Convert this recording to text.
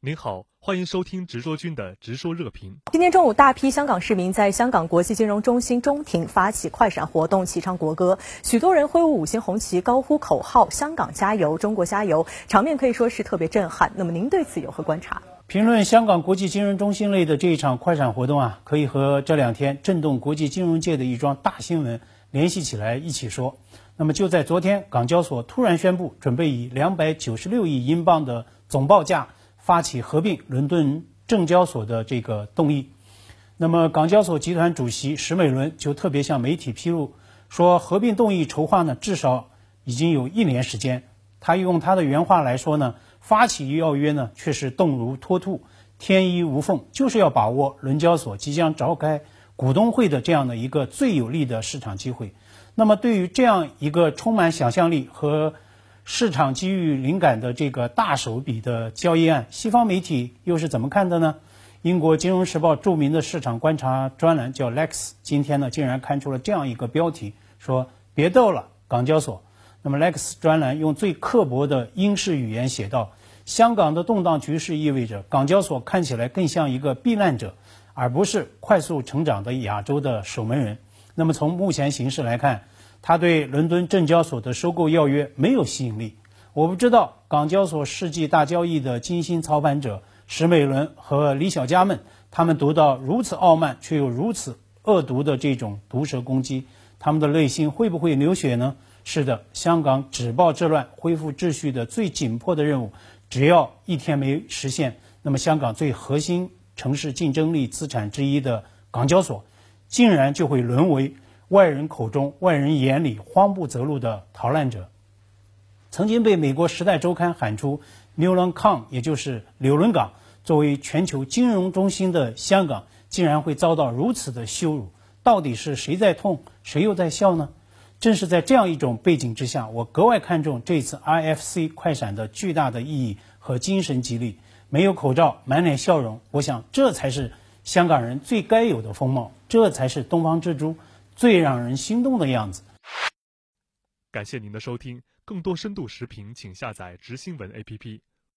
您好，欢迎收听直说君的直说热评。今天中午，大批香港市民在香港国际金融中心中庭发起快闪活动，齐唱国歌，许多人挥舞五星红旗，高呼口号“香港加油，中国加油”，场面可以说是特别震撼。那么您对此有何观察？评论香港国际金融中心内的这一场快闪活动啊，可以和这两天震动国际金融界的一桩大新闻联系起来一起说。那么就在昨天，港交所突然宣布，准备以两百九十六亿英镑的总报价。发起合并伦敦证交所的这个动议，那么港交所集团主席石美伦就特别向媒体披露说，合并动议筹划呢至少已经有一年时间。他用他的原话来说呢，发起要约呢却是动如脱兔，天衣无缝，就是要把握伦交所即将召开股东会的这样的一个最有利的市场机会。那么对于这样一个充满想象力和市场机遇灵感的这个大手笔的交易案，西方媒体又是怎么看的呢？英国金融时报著名的市场观察专栏叫 Lex，今天呢竟然刊出了这样一个标题，说别逗了，港交所。那么 Lex 专栏用最刻薄的英式语言写道：香港的动荡局势意味着港交所看起来更像一个避难者，而不是快速成长的亚洲的守门人。那么从目前形势来看。他对伦敦证交所的收购要约没有吸引力。我不知道港交所世纪大交易的精心操盘者石美伦和李小加们，他们读到如此傲慢却又如此恶毒的这种毒舌攻击，他们的内心会不会流血呢？是的，香港止暴制乱、恢复秩序的最紧迫的任务，只要一天没实现，那么香港最核心城市竞争力资产之一的港交所，竟然就会沦为。外人口中、外人眼里慌不择路的逃难者，曾经被美国《时代周刊》喊出 “New London”，也就是纽伦港，作为全球金融中心的香港，竟然会遭到如此的羞辱。到底是谁在痛，谁又在笑呢？正是在这样一种背景之下，我格外看重这次 IFC 快闪的巨大的意义和精神激励。没有口罩，满脸笑容，我想这才是香港人最该有的风貌，这才是东方之珠。最让人心动的样子。感谢您的收听，更多深度视频，请下载“直新闻 ”APP。